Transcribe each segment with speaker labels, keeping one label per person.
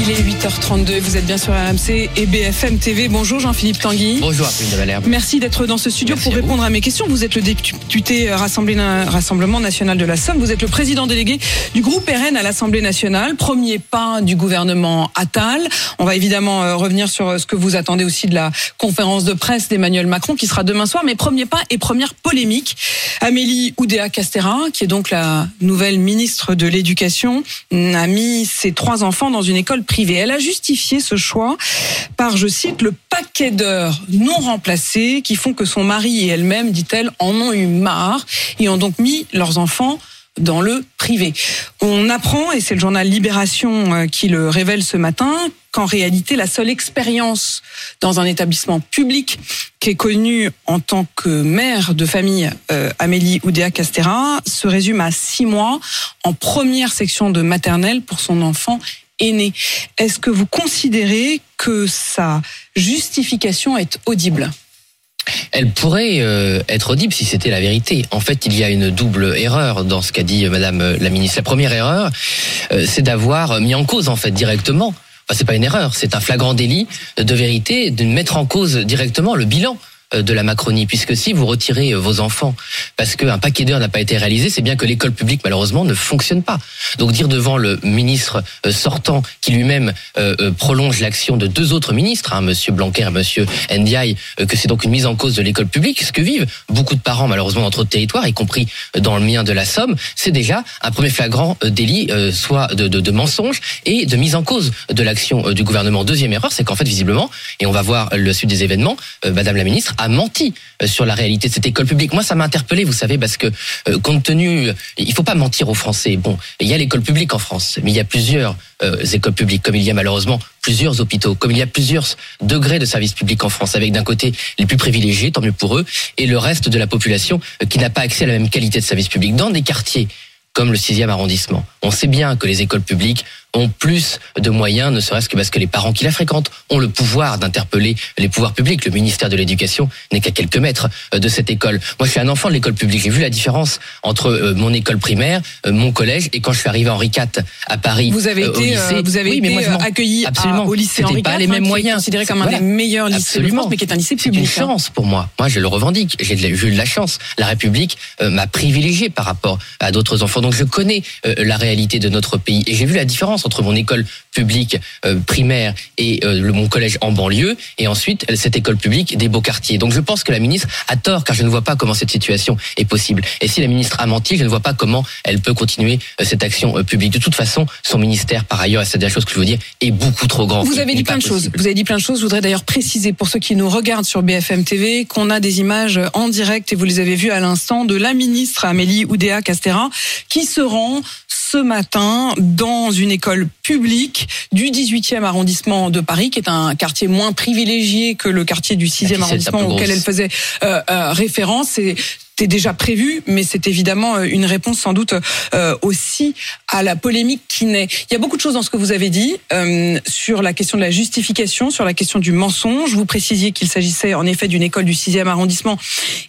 Speaker 1: Il est 8h32, vous êtes bien sur RMC et BFM TV. Bonjour Jean-Philippe Tanguy.
Speaker 2: Bonjour Apolline de Malherbe.
Speaker 1: Merci d'être dans ce studio
Speaker 2: Merci
Speaker 1: pour
Speaker 2: à vous.
Speaker 1: répondre à mes questions. Vous êtes le député Rassemblement National de la Somme. Vous êtes le président délégué du groupe RN à l'Assemblée nationale. Premier pas du gouvernement Attal. On va évidemment euh, revenir sur euh, ce que vous attendez aussi de la conférence de presse d'Emmanuel Macron qui sera demain soir. Mais premier pas et première polémique. Amélie Oudéa-Castera, qui est donc la nouvelle ministre de l'Éducation, a mis ses trois enfants dans une école privée. Elle a justifié ce choix par, je cite, le paquet d'heures non remplacées qui font que son mari et elle-même, dit-elle, en ont eu marre et ont donc mis leurs enfants dans le privé. On apprend, et c'est le journal Libération euh, qui le révèle ce matin, qu'en réalité, la seule expérience dans un établissement public qui est connue en tant que mère de famille, euh, Amélie Oudéa-Castera, se résume à six mois en première section de maternelle pour son enfant Est-ce que vous considérez que sa justification est audible?
Speaker 2: Elle pourrait euh, être audible si c'était la vérité. En fait, il y a une double erreur dans ce qu'a dit euh, Madame euh, la ministre. La première erreur, c'est d'avoir mis en cause en fait directement. Enfin, c'est pas une erreur, c'est un flagrant délit de vérité de mettre en cause directement le bilan de la Macronie, puisque si vous retirez euh, vos enfants parce qu'un paquet d'heures n'a pas été réalisé, c'est bien que l'école publique malheureusement ne fonctionne pas. Donc dire devant le ministre euh, sortant qui lui-même euh, euh, prolonge l'action de deux autres ministres, hein, Monsieur Blanquer et Monsieur Ndiaye, euh, que c'est donc une mise en cause de l'école publique, ce que vivent beaucoup de parents malheureusement dans trop de territoires, y compris dans le mien de la Somme, c'est déjà un premier flagrant euh, délit, euh, soit de, de, de mensonge et de mise en cause de l'action euh, du gouvernement. Deuxième erreur, c'est qu'en fait visiblement, et on va voir le suite des événements, euh, Madame la ministre a menti euh, sur la réalité de cette école publique. Moi, ça m'a interpellé, vous savez, parce que euh, compte tenu, il faut pas mentir aux Français. Bon, il y a l'école publique en France, mais il y a plusieurs euh, écoles publiques, comme il y a malheureusement plusieurs hôpitaux, comme il y a plusieurs degrés de services publics en France, avec d'un côté les plus privilégiés, tant mieux pour eux, et le reste de la population euh, qui n'a pas accès à la même qualité de services publics. Dans des quartiers comme le 6e arrondissement, on sait bien que les écoles publiques ont plus de moyens, ne serait-ce que parce que les parents qui la fréquentent ont le pouvoir d'interpeller les pouvoirs publics. Le ministère de l'Éducation n'est qu'à quelques mètres euh, de cette école. Moi, je suis un enfant de l'école publique. J'ai vu la différence entre euh, mon école primaire, euh, mon collège, et quand je suis arrivé à Henri IV à Paris.
Speaker 1: Vous avez
Speaker 2: euh, au
Speaker 1: été,
Speaker 2: lycée.
Speaker 1: vous avez
Speaker 2: Oui, mais
Speaker 1: été
Speaker 2: moi, je
Speaker 1: accueilli à-
Speaker 2: Absolument.
Speaker 1: au lycée
Speaker 2: C'était
Speaker 1: Henri
Speaker 2: pas
Speaker 1: IV,
Speaker 2: les
Speaker 1: hein,
Speaker 2: mêmes
Speaker 1: est
Speaker 2: moyens.
Speaker 1: considéré comme un
Speaker 2: Voilà.
Speaker 1: des meilleurs lycées de
Speaker 2: Absolument.
Speaker 1: France, mais qui est un lycée
Speaker 2: C'est une
Speaker 1: public. hein.
Speaker 2: chance pour moi. Moi, je le revendique. J'ai eu de la chance. La République euh, m'a privilégié par rapport à d'autres enfants. Donc, je connais euh, la réalité de notre pays. Et j'ai vu la différence entre mon école publique euh, primaire et euh, le, mon collège en banlieue, et ensuite euh, cette école publique des beaux quartiers. Donc, je pense que la ministre a tort, car je ne vois pas comment cette situation est possible. Et si la ministre a menti, je ne vois pas comment elle peut continuer euh, cette action publique. De toute façon, son ministère, par ailleurs, et c'est la chose que je veux dire, est beaucoup trop grand.
Speaker 1: Vous avez dit plein de choses. Vous avez dit plein de choses. Je voudrais d'ailleurs préciser pour ceux qui nous regardent sur BFM TV qu'on a des images en direct et vous les avez vues à l'instant de la ministre Amélie Oudéa Castera qui se rend ce matin dans une école publique du 18e arrondissement de Paris, qui est un quartier moins privilégié que le quartier du 6e
Speaker 2: La ficelle, c'est un
Speaker 1: arrondissement auquel elle faisait euh, euh, référence. Et c'était déjà prévu, mais c'est évidemment euh, une réponse sans doute euh, aussi à la polémique qui naît. Il y a beaucoup de choses dans ce que vous avez dit euh, sur la question de la justification, sur la question du mensonge. Vous précisiez qu'il s'agissait en effet d'une école du 6e arrondissement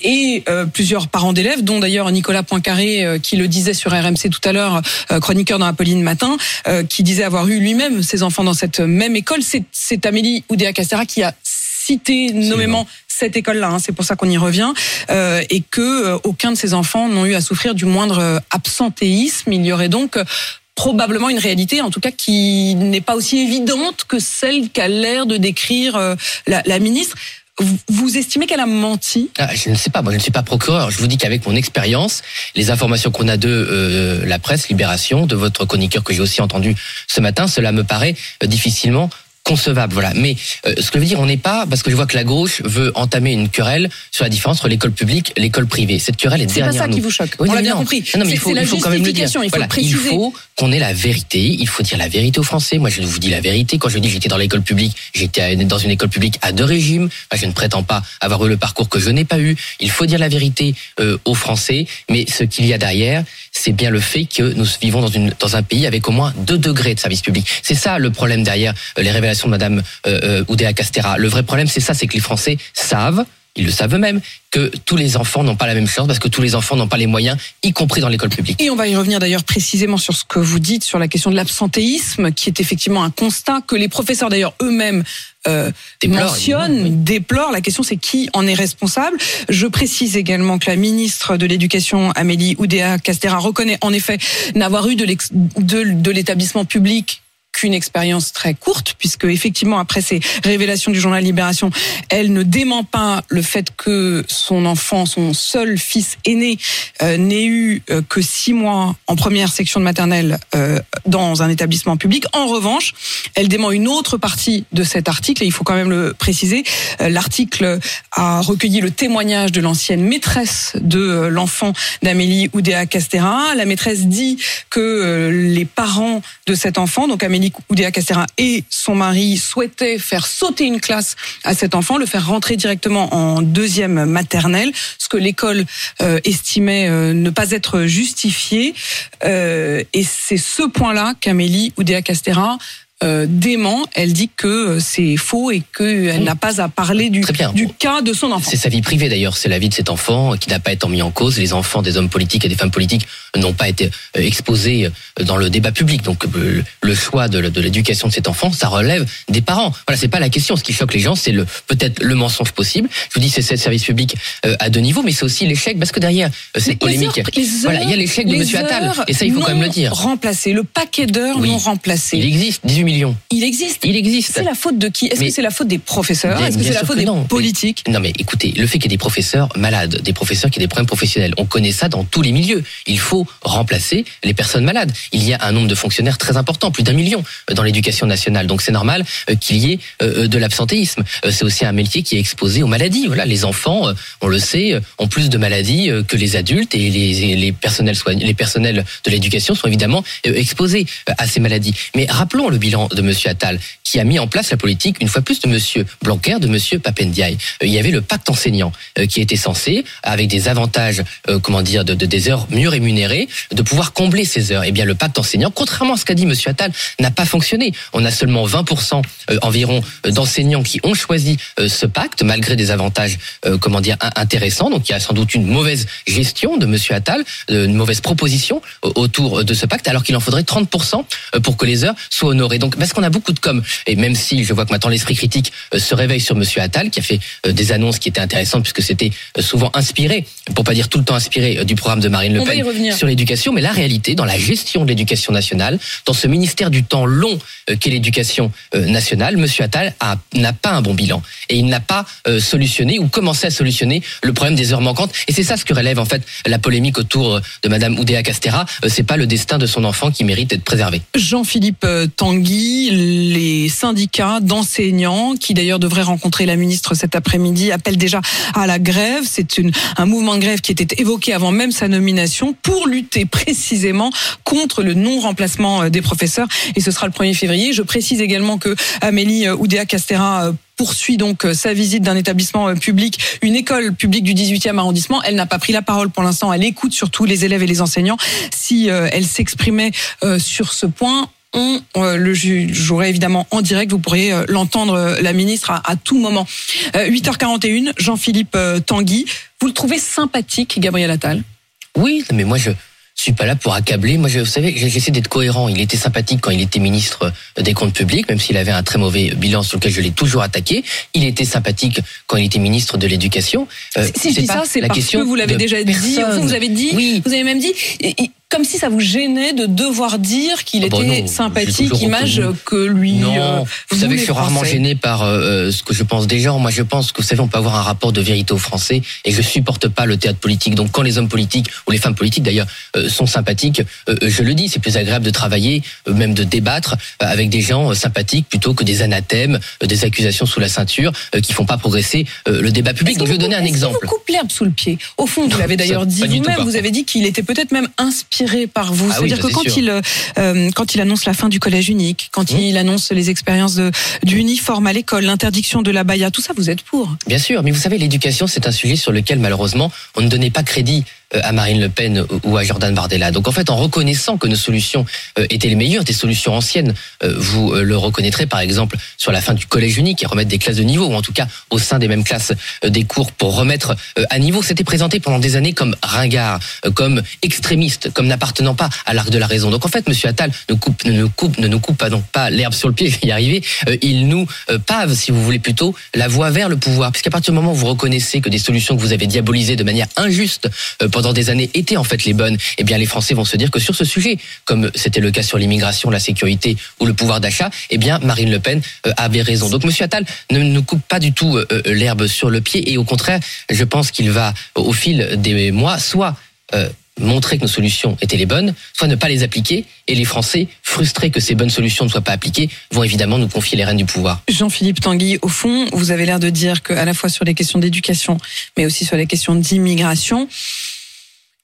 Speaker 1: et euh, plusieurs parents d'élèves, dont d'ailleurs Nicolas Poincaré euh, qui le disait sur RMC tout à l'heure, chroniqueur dans Apolline Matin, euh, qui disait avoir eu lui-même ses enfants dans cette même école. C'est- C'est Amélie Oudéa-Castera qui a cité nommément cette école-là. hein, c'est pour ça qu'on y revient euh, et que euh, aucun de ces enfants n'ont eu à souffrir du moindre euh, absentéisme. Il y aurait donc probablement une réalité, en tout cas, qui n'est pas aussi évidente que celle qu'a l'air de décrire la, ministre. Vous, estimez qu'elle a menti?
Speaker 2: Ah, je ne sais pas, moi je ne suis pas procureur. Je vous dis qu'avec mon expérience, les informations qu'on a de la presse, Libération, de votre chroniqueur que j'ai aussi entendu ce matin, cela me paraît difficilement concevable, voilà. Mais euh, ce que je veux dire, on n'est pas parce que je vois que la gauche veut entamer une querelle sur la différence entre l'école publique et l'école privée. Cette querelle est,
Speaker 1: C'est pas
Speaker 2: derrière
Speaker 1: ça
Speaker 2: nous.
Speaker 1: qui vous choque.
Speaker 2: Oui,
Speaker 1: On l'a bien
Speaker 2: non.
Speaker 1: compris.
Speaker 2: Non, mais il faut,
Speaker 1: c'est la
Speaker 2: il faut quand même le dire.
Speaker 1: il faut
Speaker 2: Voilà. Il faut qu'on ait la vérité. Il faut dire la vérité aux Français. Moi, je vous dis la vérité. Quand je dis j'étais dans l'école publique, j'étais dans une école publique à deux régimes. Je ne prétends pas avoir eu le parcours que je n'ai pas eu. Il faut dire la vérité euh, aux Français. Mais ce qu'il y a derrière, c'est bien le fait que nous vivons dans, une, dans un pays avec au moins deux degrés de service public. C'est ça le problème derrière euh, les révélations de Madame euh, euh, Oudéa Castera. Le vrai problème, c'est ça, c'est que les Français savent ils le savent eux-mêmes, que tous les enfants n'ont pas la même chance parce que tous les enfants n'ont pas les moyens, y compris dans l'école publique.
Speaker 1: Et on va y revenir d'ailleurs précisément sur ce que vous dites sur la question de l'absentéisme, qui est effectivement un constat que les professeurs d'ailleurs eux-mêmes euh, mentionnent, déplorent. La question c'est qui en est responsable. Je précise également que la ministre de l'Éducation, Amélie Oudéa Castera, reconnaît en effet n'avoir eu de l'établissement public qu'une expérience très courte, puisque effectivement après ces révélations du journal Libération, elle ne dément pas le fait que son enfant, son seul fils aîné, euh, n'ait eu euh, que six mois en première section de maternelle euh, dans un établissement public. En revanche, elle dément une autre partie de cet article, et il faut quand même le préciser. L'article a recueilli le témoignage de l'ancienne maîtresse de l'enfant d'Amélie Oudéa Castera. La maîtresse dit que les parents de cet enfant, donc Amélie Oudéa Castera et son mari, souhaitaient faire sauter une classe à cet enfant, le faire rentrer directement en deuxième maternelle, ce que l'école euh, estimait euh, ne pas être justifié. Euh, et c'est ce point-là qu'Amélie Oudéa Castera euh, dément. Elle dit que euh, c'est faux et qu'elle n'a pas à parler du, cas de son enfant.
Speaker 2: C'est sa vie privée d'ailleurs, c'est la vie de cet enfant qui n'a pas été mis en cause. Les enfants des hommes politiques et des femmes politiques n'ont pas été euh, exposés euh, dans le débat public. Donc le choix de, de l'éducation de cet enfant, ça relève des parents. Voilà, c'est pas la question. Ce qui choque les gens, c'est le peut-être le mensonge possible. Je vous dis, c'est ce service public à deux niveaux, mais c'est aussi l'échec parce que derrière cette
Speaker 1: Les
Speaker 2: polémique,
Speaker 1: heures- les
Speaker 2: voilà, il y a l'échec de Monsieur Attal et ça il faut quand même le dire.
Speaker 1: Remplacé, le paquet d'heures
Speaker 2: Oui.
Speaker 1: non remplacé.
Speaker 2: Il existe 18 millions.
Speaker 1: Il existe.
Speaker 2: Il existe.
Speaker 1: C'est la faute de qui? Est-ce que c'est la faute des professeurs? Est-ce que c'est la faute des
Speaker 2: non.
Speaker 1: politiques?
Speaker 2: Non mais écoutez, le fait qu'il y ait des professeurs malades, des professeurs qui aient des problèmes professionnels, on connaît ça dans tous les milieux. Il faut remplacer les personnes malades. Il y a un nombre de fonctionnaires très important, plus d'un million euh, dans l'éducation nationale. Donc c'est normal euh, qu'il y ait euh, de l'absentéisme. C'est aussi un métier qui est exposé aux maladies. Voilà, les enfants, on le sait, ont plus de maladies que les adultes et les, personnels les personnels de l'éducation sont évidemment exposés à ces maladies. Mais rappelons le bilan de Monsieur Attal, qui a mis en place la politique une fois plus de Monsieur Blanquer, de Monsieur Papendiaï. Euh, Il y avait le pacte enseignant euh, qui était censé, avec des avantages, euh, comment dire, de, de- des heures mieux rémunérées, de pouvoir combler ces heures. Eh bien, le pacte enseignant, contrairement à ce qu'a dit Monsieur Attal, n'a pas fonctionné. On a seulement 20% euh, environ d'enseignants qui ont choisi ce pacte, malgré des avantages, comment dire, in- intéressants. Donc, il y a sans doute une mauvaise gestion de Monsieur Attal, une mauvaise proposition autour de ce pacte, alors qu'il en faudrait 30% euh, pour que les heures soient honorées. Parce qu'on a beaucoup de com, et même si je vois que maintenant l'esprit critique euh, se réveille sur Monsieur Attal, qui a fait euh, des annonces qui étaient intéressantes, puisque c'était euh, souvent inspiré, pour pas dire tout le temps inspiré, du programme de Marine Le Pen sur l'éducation, mais la réalité, dans la gestion de l'éducation nationale, dans ce ministère du temps long qu'est l'éducation nationale, Monsieur Attal a- n'a pas un bon bilan et il n'a pas euh, solutionné ou commencé à solutionner le problème des heures manquantes. Et c'est ça ce que relève en fait la polémique autour de Madame Oudéa Castera. Euh, c'est pas le destin de son enfant qui mérite d'être préservé.
Speaker 1: Jean-Philippe euh, Les syndicats d'enseignants, qui d'ailleurs devraient rencontrer la ministre cet après-midi, appellent déjà à la grève. C'est un mouvement de grève qui était évoqué avant même sa nomination pour lutter précisément contre le non-remplacement euh, des professeurs. Et ce sera le 1er février. Je précise également que Amélie euh, Oudéa-Castera euh, poursuit donc sa visite d'un établissement public, une école publique du 18e arrondissement. Elle n'a pas pris la parole pour l'instant. Elle écoute surtout les élèves et les enseignants. Si elle s'exprimait sur ce point, on euh, le jouerait évidemment en direct. Vous pourriez euh, l'entendre, euh, la ministre, à, à tout moment. Euh, 8h41, Jean-Philippe Tanguy. Vous le trouvez sympathique, Gabriel Attal?
Speaker 2: Oui, mais moi je suis pas là pour accabler. Moi, je, vous savez, j'essaie d'être cohérent. Il était sympathique quand il était ministre des Comptes Publics, même s'il avait un très mauvais bilan sur lequel je l'ai toujours attaqué. Il était sympathique quand il était ministre de l'Éducation.
Speaker 1: Si je dis ça, c'est
Speaker 2: la
Speaker 1: parce
Speaker 2: question
Speaker 1: que vous l'avez déjà dit. Vous avez dit,
Speaker 2: Oui.
Speaker 1: vous avez même dit, et- et comme si ça vous gênait de devoir dire qu'il
Speaker 2: Ah bah
Speaker 1: était
Speaker 2: non,
Speaker 1: sympathique, image que lui.
Speaker 2: Non,
Speaker 1: euh,
Speaker 2: vous savez que je suis rarement gêné par euh, ce que je pense des gens. Moi, je pense que vous savez, on peut avoir un rapport de vérité aux Français et je supporte pas le théâtre politique. Donc, quand les hommes politiques ou les femmes politiques d'ailleurs euh, sont sympathiques, euh, je le dis, c'est plus agréable de travailler, euh, même de débattre euh, avec des gens euh, sympathiques plutôt que des anathèmes, euh, des accusations sous la ceinture euh, qui font pas progresser euh, le débat public. Donc, je vais donner un exemple.
Speaker 1: vous coupe l'herbe sous le pied? Au fond, vous l'avez d'ailleurs dit vous-même. Vous avez dit qu'il était peut-être même inspiré par vous.
Speaker 2: Ah oui,
Speaker 1: C'est-à-dire que
Speaker 2: c'est
Speaker 1: quand
Speaker 2: sûr.
Speaker 1: il, euh, quand il annonce la fin du collège unique, quand
Speaker 2: Mmh.
Speaker 1: il annonce les expériences de, du uniforme à l'école, l'interdiction de la baya, tout ça, vous êtes pour.
Speaker 2: Bien sûr, mais vous savez, l'éducation, c'est un sujet sur lequel, malheureusement, on ne donnait pas crédit à Marine Le Pen ou à Jordan Bardella. Donc, en fait, en reconnaissant que nos solutions euh, étaient les meilleures, des solutions anciennes, euh, vous euh, le reconnaîtrez, par exemple, sur la fin du collège unique et remettre des classes de niveau, ou en tout cas, au sein des mêmes classes, euh, des cours pour remettre euh, à niveau. C'était présenté pendant des années comme ringard, euh, comme extrémiste, comme n'appartenant pas à l'arc de la raison. Donc, en fait, Monsieur Attal ne, coupe, ne, nous coupe, ne nous coupe pas, donc, pas l'herbe sur le pied, je vais y arriver. Euh, il nous euh, pave, si vous voulez, plutôt la voie vers le pouvoir. Puisqu'à partir du moment où vous reconnaissez que des solutions que vous avez diabolisées de manière injuste euh, pendant des années étaient en fait les bonnes, eh bien les Français vont se dire que sur ce sujet, comme c'était le cas sur l'immigration, la sécurité ou le pouvoir d'achat, eh bien Marine Le Pen euh, avait raison. Donc Monsieur Attal ne nous coupe pas du tout euh, euh, l'herbe sur le pied et au contraire, je pense qu'il va au fil des mois soit montrer que nos solutions étaient les bonnes, soit ne pas les appliquer, et les Français, frustrés que ces bonnes solutions ne soient pas appliquées, vont évidemment nous confier les rênes du pouvoir.
Speaker 1: Jean-Philippe Tanguy, au fond, vous avez l'air de dire qu'à la fois sur les questions d'éducation, mais aussi sur les questions d'immigration,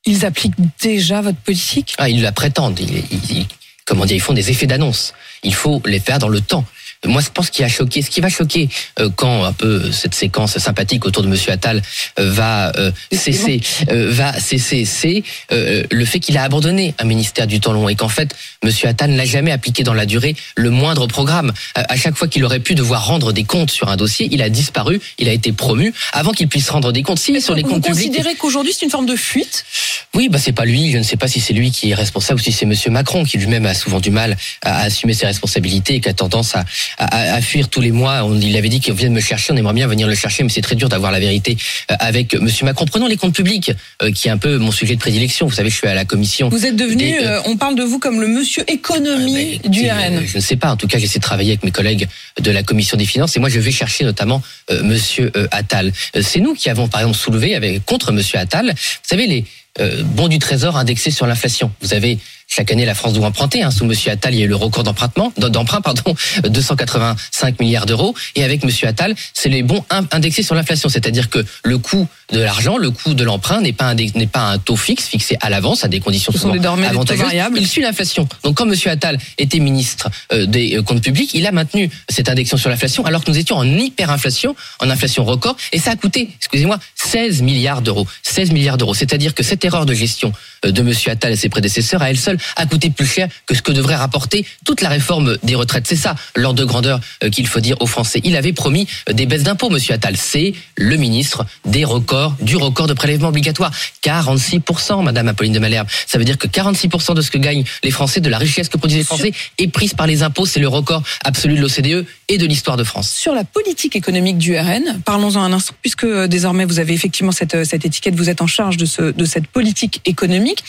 Speaker 1: ils appliquent déjà votre politique?
Speaker 2: Ah, ils la prétendent. Ils, ils- ils- comment dire, ils font des effets d'annonce. Il faut les faire dans le temps. Moi, je pense qu'il a choqué. Ce qui va choquer euh, quand un peu cette séquence sympathique autour de Monsieur Attal euh, va euh, cesser, euh, va cesser, c'est euh, le fait qu'il a abandonné un ministère du temps long et qu'en fait, Monsieur Attal n'a jamais appliqué dans la durée le moindre programme. À, chaque fois qu'il aurait pu devoir rendre des comptes sur un dossier, il a disparu, il a été promu avant qu'il puisse rendre des comptes. Si sur les
Speaker 1: vous
Speaker 2: comptes publics,
Speaker 1: considérez qu'aujourd'hui c'est une forme de fuite?
Speaker 2: Oui, bah c'est pas lui. Je ne sais pas si c'est lui qui est responsable ou si c'est Monsieur Macron qui lui-même a souvent du mal à assumer ses responsabilités et qui a tendance à, à, à fuir tous les mois. On, il avait dit qu'il vient de me chercher. On aimerait bien venir le chercher, mais c'est très dur d'avoir la vérité euh, avec Monsieur Macron. Prenons les comptes publics, euh, qui est un peu mon sujet de prédilection. Vous savez, je suis à la commission.
Speaker 1: Vous êtes devenu,
Speaker 2: Des, euh,
Speaker 1: euh, on parle de vous comme le monsieur économie
Speaker 2: Euh,
Speaker 1: du
Speaker 2: écoutez,
Speaker 1: RN.
Speaker 2: Je ne sais pas. En tout cas, j'essaie de travailler avec mes collègues de la commission des finances et moi, je vais chercher notamment euh, Monsieur Attal. C'est nous qui avons, par exemple, soulevé avec contre Monsieur Attal. Vous savez les euh, bons du Trésor indexés sur l'inflation. Vous avez chaque année, la France doit emprunter. Hein. Sous Monsieur Attal, il y a eu le record d'empruntement, d'emprunt, pardon, 285 milliards d'euros. Et avec Monsieur Attal, c'est les bons in- indexés sur l'inflation, c'est-à-dire que le coût de l'argent, le coût de l'emprunt n'est pas un dé- n'est pas un taux fixe fixé à l'avance à des conditions
Speaker 1: Ce sont des
Speaker 2: avantageuses.
Speaker 1: variables.
Speaker 2: Il suit l'inflation. Donc, quand Monsieur Attal était ministre euh, des euh, comptes publics, il a maintenu cette indexation sur l'inflation, alors que nous étions en hyperinflation, en inflation record, et ça a coûté, excusez-moi, 16 milliards d'euros. 16 milliards d'euros. C'est-à-dire que cette erreur de gestion euh, de Monsieur Attal et ses prédécesseurs, à elle seule, a coûté plus cher que ce que devrait rapporter toute la réforme des retraites. C'est ça l'ordre de grandeur qu'il faut dire aux Français. Il avait promis des baisses d'impôts, Monsieur Attal. C'est le ministre des records, du record de prélèvement obligatoire. 46%, Madame Apolline de Malherbe. Ça veut dire que 46% de ce que gagnent les Français, de la richesse que produisent les Français, est prise par les impôts. C'est le record absolu de l'OCDE et de l'histoire de France.
Speaker 1: Sur la politique économique du RN, parlons-en un instant, puisque euh, désormais vous avez effectivement cette, euh, cette étiquette, vous êtes en charge de, ce, de cette politique économique.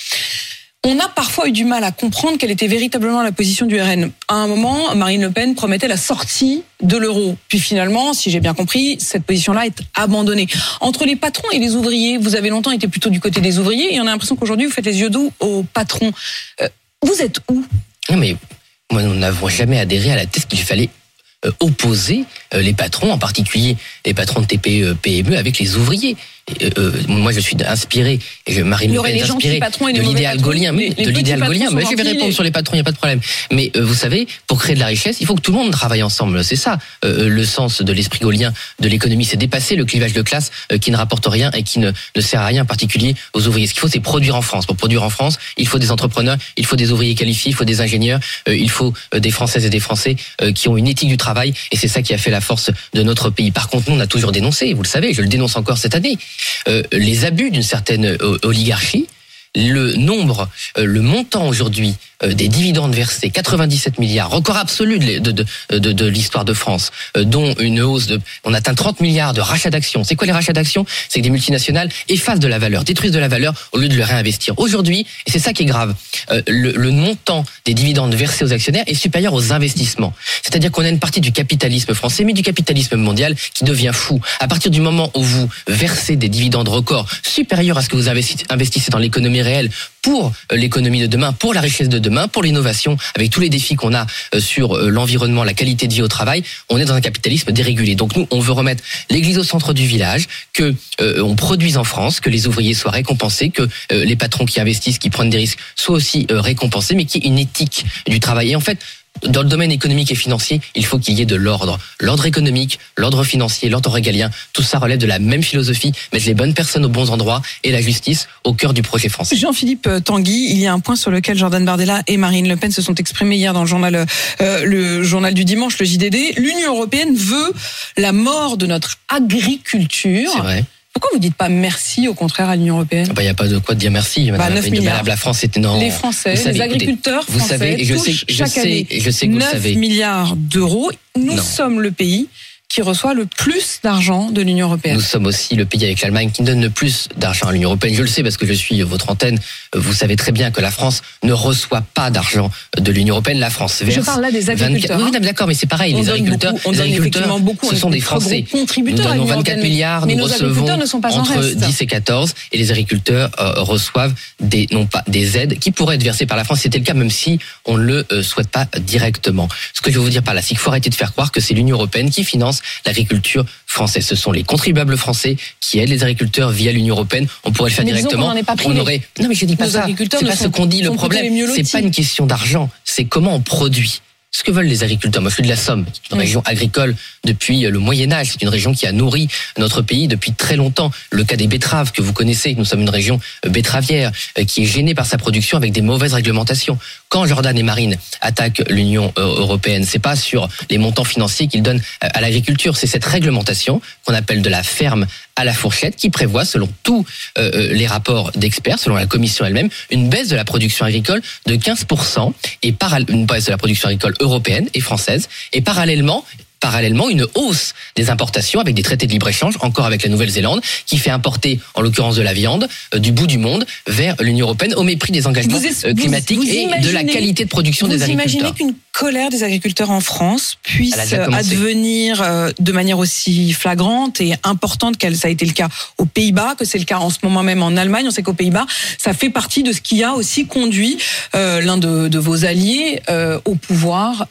Speaker 1: On a parfois eu du mal à comprendre quelle était véritablement la position du RN. À un moment, Marine Le Pen promettait la sortie de l'euro. Puis finalement, si j'ai bien compris, cette position-là est abandonnée. Entre les patrons et les ouvriers, vous avez longtemps été plutôt du côté des ouvriers et on a l'impression qu'aujourd'hui, vous faites les yeux doux aux patrons. Euh, vous êtes où?
Speaker 2: Non, mais moi, nous n'avons jamais adhéré à la thèse qu'il fallait euh, opposer euh, les patrons, en particulier les patrons de TPE, PME, avec les ouvriers. Et, euh, moi, je suis inspiré, et je, Marine Le Pen est inspirée de l'idéal gaulien, mais de l'idéal gaulien. Mais je vais répondre sur les patrons, il n'y a pas de problème. Mais euh, vous savez, pour créer de la richesse, il faut que tout le monde travaille ensemble. C'est ça euh, le sens de l'esprit gaulien de l'économie, c'est dépasser le clivage de classe euh, qui ne rapporte rien et qui ne, ne sert à rien, en particulier aux ouvriers. Ce qu'il faut, c'est produire en France. Pour produire en France, il faut des entrepreneurs, il faut des ouvriers qualifiés, il faut des ingénieurs, euh, il faut euh, des Françaises et des Français euh, qui ont une éthique du travail. Et c'est ça qui a fait la force de notre pays. Par contre, nous, on a toujours dénoncé, vous le savez, je le dénonce encore cette année, euh, les abus d'une certaine euh, oligarchie le nombre, euh, le montant aujourd'hui euh, des dividendes versés, 97 milliards, record absolu de, de, de, de, l'histoire de France, euh, dont une hausse de, on atteint 30 milliards de rachats d'actions. C'est quoi les rachats d'actions? C'est que des multinationales effacent de la valeur, détruisent de la valeur au lieu de le réinvestir. Aujourd'hui, et c'est ça qui est grave, euh, le, le montant des dividendes versés aux actionnaires est supérieur aux investissements. C'est-à-dire qu'on a une partie du capitalisme français, mais du capitalisme mondial qui devient fou. À partir du moment où vous versez des dividendes records supérieurs à ce que vous investi- investissez dans l'économie pour euh, l'économie de demain, pour la richesse de demain, pour l'innovation, avec tous les défis qu'on a euh, sur euh, l'environnement, la qualité de vie au travail, on est dans un capitalisme dérégulé. Donc nous, on veut remettre l'église au centre du village, que on produise en France, que les ouvriers soient récompensés, que les patrons qui investissent, qui prennent des risques, soient aussi récompensés, mais qu'il y ait une éthique du travail. Et en fait, dans le domaine économique et financier, il faut qu'il y ait de l'ordre. L'ordre économique, l'ordre financier, l'ordre régalien, tout ça relève de la même philosophie, mettre les bonnes personnes aux bons endroits et la justice au cœur du projet français.
Speaker 1: Jean-Philippe Tanguy, il y a un point sur lequel Jordan Bardella et Marine Le Pen se sont exprimés hier dans le journal, euh, le journal du dimanche, le JDD. L'Union européenne veut la mort de notre agriculture.
Speaker 2: C'est vrai.
Speaker 1: Pourquoi vous dites pas merci au contraire à l'Union européenne
Speaker 2: Il n'y a pas de quoi de dire merci. Madame,
Speaker 1: 9
Speaker 2: la-
Speaker 1: milliards.
Speaker 2: Madame la France est énorme.
Speaker 1: Les Français,
Speaker 2: Vous savez,
Speaker 1: les
Speaker 2: écoutez,
Speaker 1: agriculteurs
Speaker 2: vous
Speaker 1: français
Speaker 2: savez, et je sais, je
Speaker 1: chaque
Speaker 2: sais,
Speaker 1: année
Speaker 2: je sais que vous le
Speaker 1: 9
Speaker 2: savez.
Speaker 1: milliards d'euros. Nous
Speaker 2: Non.
Speaker 1: sommes le pays qui reçoit le plus d'argent de l'Union européenne.
Speaker 2: Nous sommes aussi le pays avec l'Allemagne qui donne le plus d'argent à l'Union européenne. Je le sais parce que je suis votre antenne. Vous savez très bien que la France ne reçoit pas d'argent de l'Union européenne. La France verse.
Speaker 1: Je parle là des
Speaker 2: 24
Speaker 1: agriculteurs.
Speaker 2: Oui,
Speaker 1: hein.
Speaker 2: non, mais d'accord, mais c'est pareil.
Speaker 1: On
Speaker 2: les agriculteurs,
Speaker 1: beaucoup, on
Speaker 2: les agriculteurs,
Speaker 1: beaucoup,
Speaker 2: ce sont des Français.
Speaker 1: contributeurs
Speaker 2: Nous donnons
Speaker 1: l'Union
Speaker 2: 24
Speaker 1: européenne,
Speaker 2: milliards,
Speaker 1: mais
Speaker 2: nous
Speaker 1: nos
Speaker 2: recevons
Speaker 1: ne sont pas en
Speaker 2: entre
Speaker 1: reste.
Speaker 2: 10 et 14, et les agriculteurs euh, reçoivent des non pas des aides qui pourraient être versées par la France. C'était le cas même si on ne le euh, souhaite pas directement. Ce que je veux vous dire par là, c'est qu'il faut arrêter de faire croire que c'est l'Union européenne qui finance l'agriculture française. Ce sont les contribuables français qui aident les agriculteurs via l'Union européenne. On pourrait le faire
Speaker 1: Mais
Speaker 2: directement.
Speaker 1: est pas
Speaker 2: on aurait. Non, mais je dis pas
Speaker 1: Nos
Speaker 2: ça. C'est pas ce qu'on dit. Le problème, c'est pas une question d'argent. C'est comment on produit. Ce que veulent les agriculteurs. Moi, je suis de la Somme, qui est une région agricole depuis le Moyen Âge. C'est une région qui a nourri notre pays depuis très longtemps. Le cas des betteraves que vous connaissez, nous sommes une région euh, betteravière euh, qui est gênée par sa production avec des mauvaises réglementations. Quand Jordan et Marine attaquent l'Union euh, européenne, c'est pas sur les montants financiers qu'ils donnent euh, à l'agriculture, c'est cette réglementation qu'on appelle de la ferme à la fourchette qui prévoit, selon tous euh, euh, les rapports d'experts, selon la commission elle-même, une baisse de la production agricole de 15% et paral- une baisse de la production agricole européenne et française. Et parallèlement parallèlement une hausse des importations avec des traités de libre-échange, encore avec la Nouvelle-Zélande, qui fait importer, en l'occurrence de la viande, euh, du bout du monde vers l'Union européenne au mépris des engagements
Speaker 1: Vous
Speaker 2: euh,
Speaker 1: vous-
Speaker 2: climatiques
Speaker 1: vous
Speaker 2: et de la qualité de production des
Speaker 1: Vous
Speaker 2: agriculteurs.
Speaker 1: imaginez qu'une colère des agriculteurs en France puisse advenir euh, de manière aussi flagrante et importante qu'elle ça a été le cas aux Pays-Bas, que c'est le cas en ce moment même en Allemagne. On sait qu'aux Pays-Bas, ça fait partie de ce qui a aussi conduit euh, l'un de, de vos alliés euh, au pouvoir,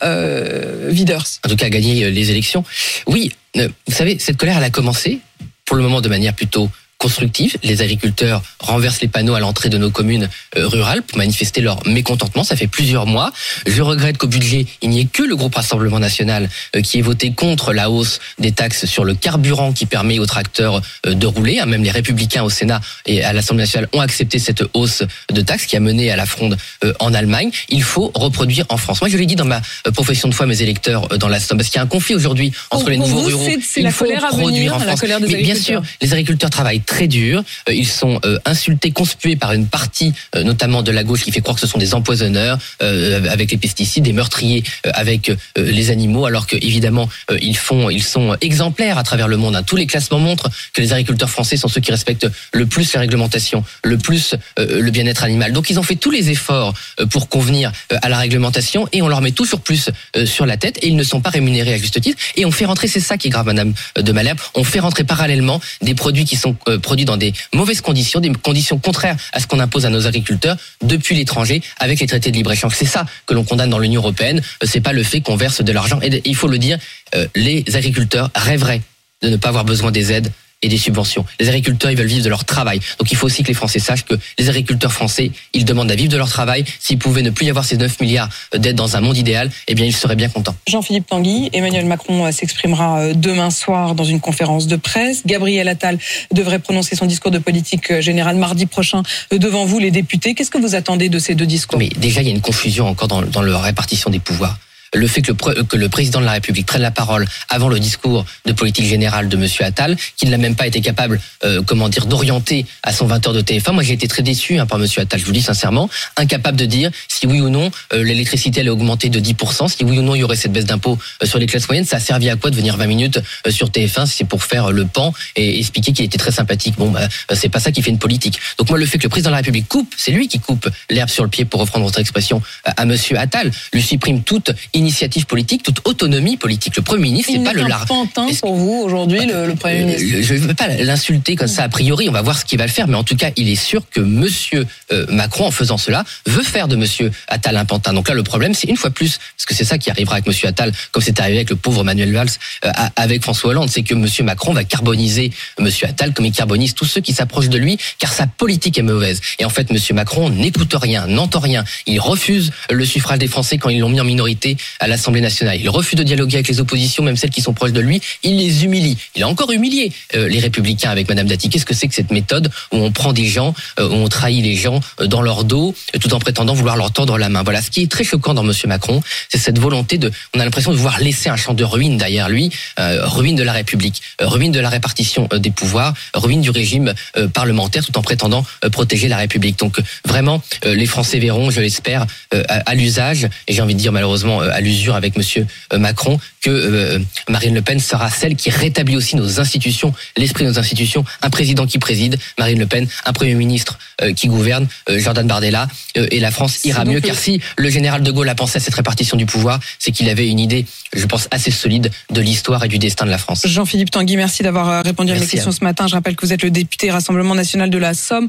Speaker 1: Widers.
Speaker 2: en tout cas gagner euh, élections. Oui, euh, vous savez, cette colère, elle a commencé, pour le moment de manière plutôt constructive. Les agriculteurs renversent les panneaux à l'entrée de nos communes euh, rurales pour manifester leur mécontentement. Ça fait plusieurs mois. Je regrette qu'au budget, il n'y ait que le groupe Rassemblement National euh, qui ait voté contre la hausse des taxes sur le carburant qui permet aux tracteurs euh, de rouler. Hein, Même les républicains au Sénat et à l'Assemblée nationale ont accepté cette hausse de taxes qui a mené à la fronde en Allemagne. Il faut reproduire en France. Moi, je l'ai dit dans ma profession de foi à mes électeurs dans la Somme, parce qu'il y a un conflit aujourd'hui entre
Speaker 1: Pour-
Speaker 2: les nouveaux
Speaker 1: vous,
Speaker 2: ruraux.
Speaker 1: c'est- c'est
Speaker 2: Il
Speaker 1: la
Speaker 2: faut
Speaker 1: colère à venir,
Speaker 2: en
Speaker 1: la
Speaker 2: France.
Speaker 1: colère des
Speaker 2: Mais bien sûr, les agriculteurs travaillent très dur. Euh, Ils sont euh, insultés, conspués par une partie, euh, notamment de la gauche, qui fait croire que ce sont des empoisonneurs avec les pesticides, des meurtriers avec les animaux, alors que évidemment ils font, ils sont exemplaires à travers le monde. hein. Tous les classements montrent que les agriculteurs français sont ceux qui respectent le plus les réglementations, le plus le bien-être animal. Donc ils ont fait tous les efforts pour convenir à la réglementation et on leur met toujours plus euh, sur la tête et ils ne sont pas rémunérés à juste titre. Et on fait rentrer, c'est ça qui est grave, Madame de Malherbe, on fait rentrer parallèlement des produits qui sont produits dans des mauvaises conditions, des conditions contraires à ce qu'on impose à nos agriculteurs depuis l'étranger avec les traités de libre-échange. C'est ça que l'on condamne dans l'Union européenne. Euh, C'est pas le fait qu'on verse de l'argent. Et il faut le dire, euh, les agriculteurs rêveraient de ne pas avoir besoin des aides et des subventions. Les agriculteurs, ils veulent vivre de leur travail. Donc il faut aussi que les Français sachent que les agriculteurs français, ils demandent à vivre de leur travail. S'il pouvait ne plus y avoir ces 9 milliards d'aides dans un monde idéal, eh bien ils seraient bien contents.
Speaker 1: Jean-Philippe Tanguy, Emmanuel Macron euh, s'exprimera euh, demain soir dans une conférence de presse. Gabriel Attal devrait prononcer son discours de politique euh, générale mardi prochain euh, devant vous, les députés. Qu'est-ce que vous attendez de ces deux discours?
Speaker 2: Mais déjà, il y a une confusion encore dans, dans la répartition des pouvoirs. Le fait que le, le président de la République prenne la parole avant le discours de politique générale de Monsieur Attal, qu'il n'a même pas été capable, euh, comment dire, d'orienter à son 20 h de TF1. Moi, j'ai été très déçu hein, par Monsieur Attal. Je vous dis sincèrement, incapable de dire si oui ou non euh, l'électricité allait augmenter de 10%, si oui ou non il y aurait cette baisse d'impôt euh, sur les classes moyennes. Ça a servi à quoi de venir 20 minutes sur TF1 C'est pour faire le pan et expliquer qu'il était très sympathique? Bon, bah, c'est pas ça qui fait une politique. Donc moi, le fait que le président de la République coupe, c'est lui qui coupe l'herbe sur le pied, pour reprendre votre expression, à Monsieur Attal, lui supprime toute initiative politique, toute autonomie politique. Le Premier ministre, c'est pas le
Speaker 1: lard. pour vous aujourd'hui, le, Premier euh, ministre.
Speaker 2: Je ne veux pas l'insulter comme ça a priori. On va voir ce qu'il va le faire, mais en tout cas, il est sûr que Monsieur euh, Macron, en faisant cela, veut faire de Monsieur Attal un pantin. Donc là, le problème, c'est une fois plus, parce que c'est ça qui arrivera avec Monsieur Attal, comme c'est arrivé avec le pauvre Manuel Valls, euh, avec François Hollande, c'est que Monsieur Macron va carboniser Monsieur Attal comme il carbonise tous ceux qui s'approchent de lui, car sa politique est mauvaise. Et en fait, Monsieur Macron n'écoute rien, n'entend rien. Il refuse le suffrage des Français quand ils l'ont mis en minorité à l'Assemblée nationale. Il refuse de dialoguer avec les oppositions, même celles qui sont proches de lui. Il les humilie. Il a encore humilié euh, les Républicains avec Madame Dati. Qu'est-ce que c'est que cette méthode où on prend des gens, euh, où on trahit les gens euh, dans leur dos, tout en prétendant vouloir leur tordre la main? Voilà, ce qui est très choquant dans Monsieur Macron, c'est cette volonté de. On a l'impression de vouloir laisser un champ de ruine derrière lui, ruine de la République, ruine de la répartition des pouvoirs, ruine du régime parlementaire, tout en prétendant protéger la République. Donc vraiment, les Français verront, je l'espère, à l'usage, et j'ai envie de dire malheureusement à l'usure avec Monsieur Macron, que euh, Marine Le Pen sera celle qui rétablit aussi nos institutions, l'esprit de nos institutions, un président qui préside, Marine Le Pen, un premier ministre euh, qui gouverne, euh, Jordan Bardella, et la France ira mieux. Car si le général de Gaulle a pensé à cette répartition du pouvoir, c'est qu'il avait une idée, je pense, assez solide de l'histoire et du destin de la France.
Speaker 1: Jean-Philippe Tanguy, merci d'avoir répondu à mes questions ce matin. Je rappelle que vous êtes le député Rassemblement national de la Somme.